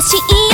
しい